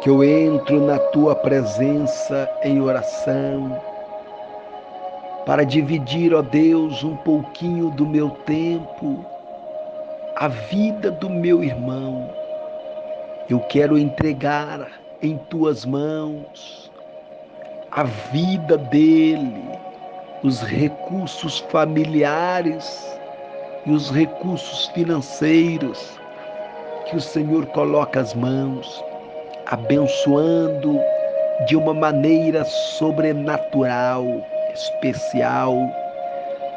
que eu entro na tua presença em oração para dividir, ó Deus, um pouquinho do meu tempo, a vida do meu irmão. Eu quero entregar em tuas mãos a vida dele, os recursos familiares e os recursos financeiros que o Senhor coloca as mãos, abençoando de uma maneira sobrenatural, especial,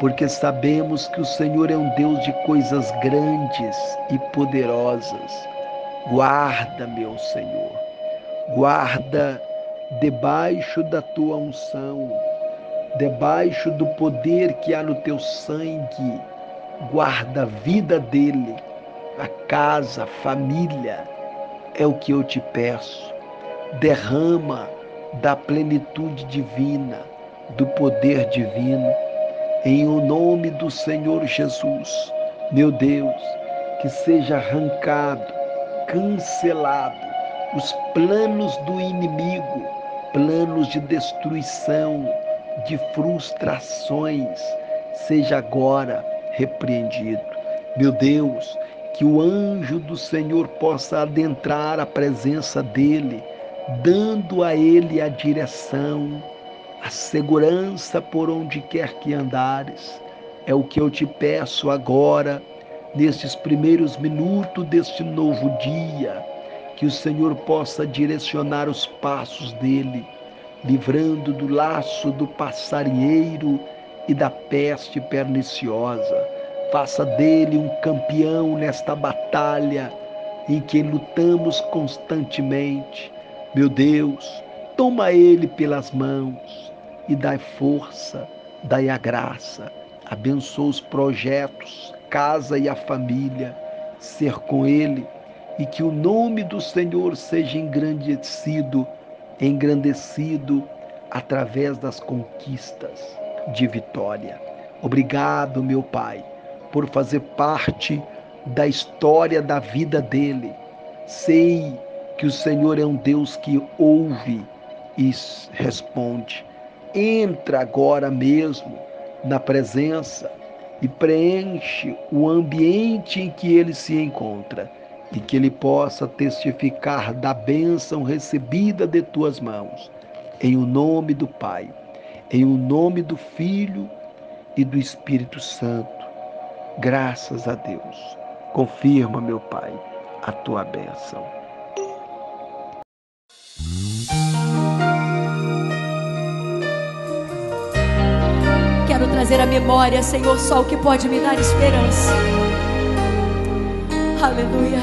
porque sabemos que o Senhor é um Deus de coisas grandes e poderosas. Guarda, meu Senhor, guarda debaixo da tua unção, debaixo do poder que há no teu sangue, guarda a vida dele, a casa, a família, é o que eu te peço. Derrama da plenitude divina, do poder divino, em o nome do Senhor Jesus. Meu Deus, que seja arrancado, cancelado os planos do inimigo, planos de destruição, de frustrações, seja agora repreendido. Meu Deus, que o anjo do Senhor possa adentrar a presença dele, dando a ele a direção, a segurança por onde quer que andares. É o que eu te peço agora, nestes primeiros minutos deste novo dia, que o Senhor possa direcionar os passos dele, livrando do laço do passarinheiro e da peste perniciosa Faça dele um campeão nesta batalha em que lutamos constantemente. Meu Deus, toma ele pelas mãos e dai força, dai a graça. Abençoa os projetos, casa e a família. Ser com ele e que o nome do Senhor seja engrandecido, engrandecido através das conquistas de vitória. Obrigado, meu Pai por fazer parte da história da vida dele. Sei que o Senhor é um Deus que ouve e responde. Entra agora mesmo na presença e preenche o ambiente em que ele se encontra e que ele possa testificar da bênção recebida de tuas mãos. Em o nome do Pai, em o nome do Filho e do Espírito Santo. Graças a Deus. Confirma, meu Pai, a tua bênção. Quero trazer à memória, Senhor, só o que pode me dar esperança. Aleluia.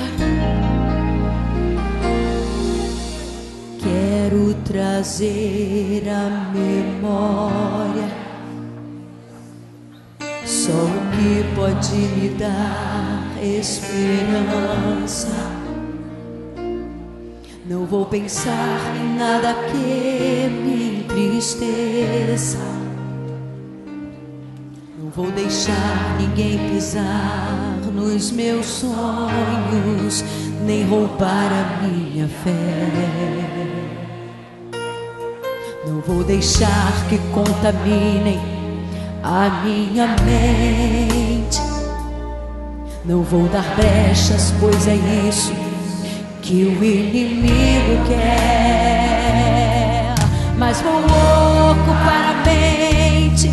Quero trazer à memória só o que pode me dar esperança. Não vou pensar em nada que me entristeça. Não vou deixar ninguém pisar nos meus sonhos, nem roubar a minha fé. Não vou deixar que contaminem a minha mente. Não vou dar brechas, pois é isso que o inimigo quer. Mas vou ocupar a mente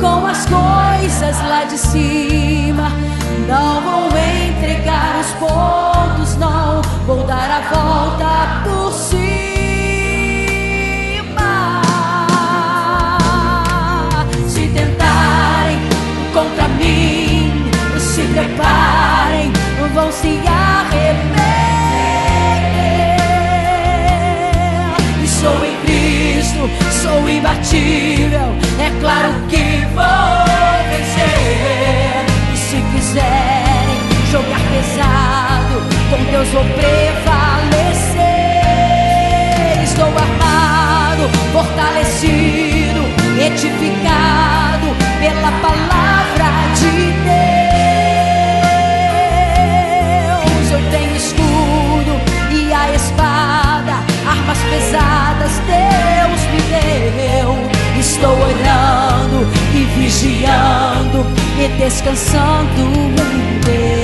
com as coisas lá de cima. Não vou entregar os pontos, imbatível. É claro que vou vencer. E se quiserem jogar pesado, com Deus vou prevalecer. Estou armado, fortalecido, edificado pela palavra de Deus. Descansando em Deus.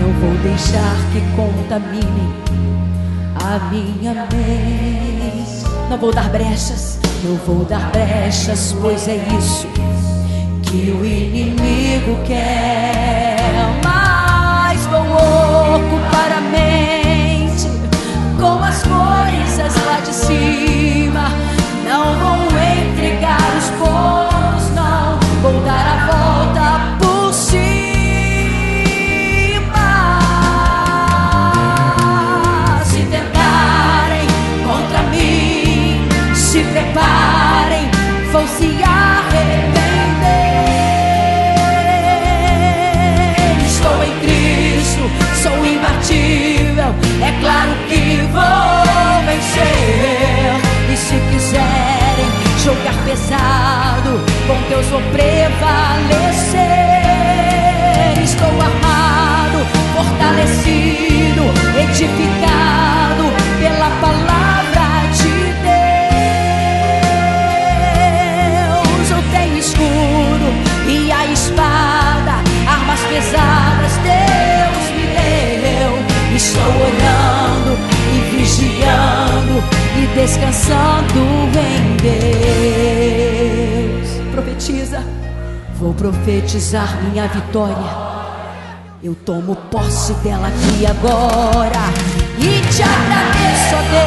Não vou deixar que contamine a minha mente. Não vou dar brechas, não vou dar brechas, pois é isso que o inimigo quer. Mas vou ocupar a preparem, vão se arrepender. Estou em Cristo, sou imbatível. É claro que vou vencer. E se quiserem jogar pesado, com Deus vou prevalecer. Estou armado, fortalecido, edificado descansando em Deus. Profetiza, vou profetizar minha vitória. Eu tomo posse dela aqui agora e te agradeço, Deus.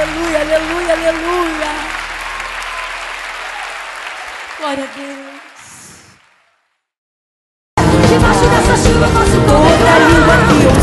aleluia, aleluia, aleluia. Glória a Deus. Debaixo dessa chuva eu posso contar. Outra língua que eu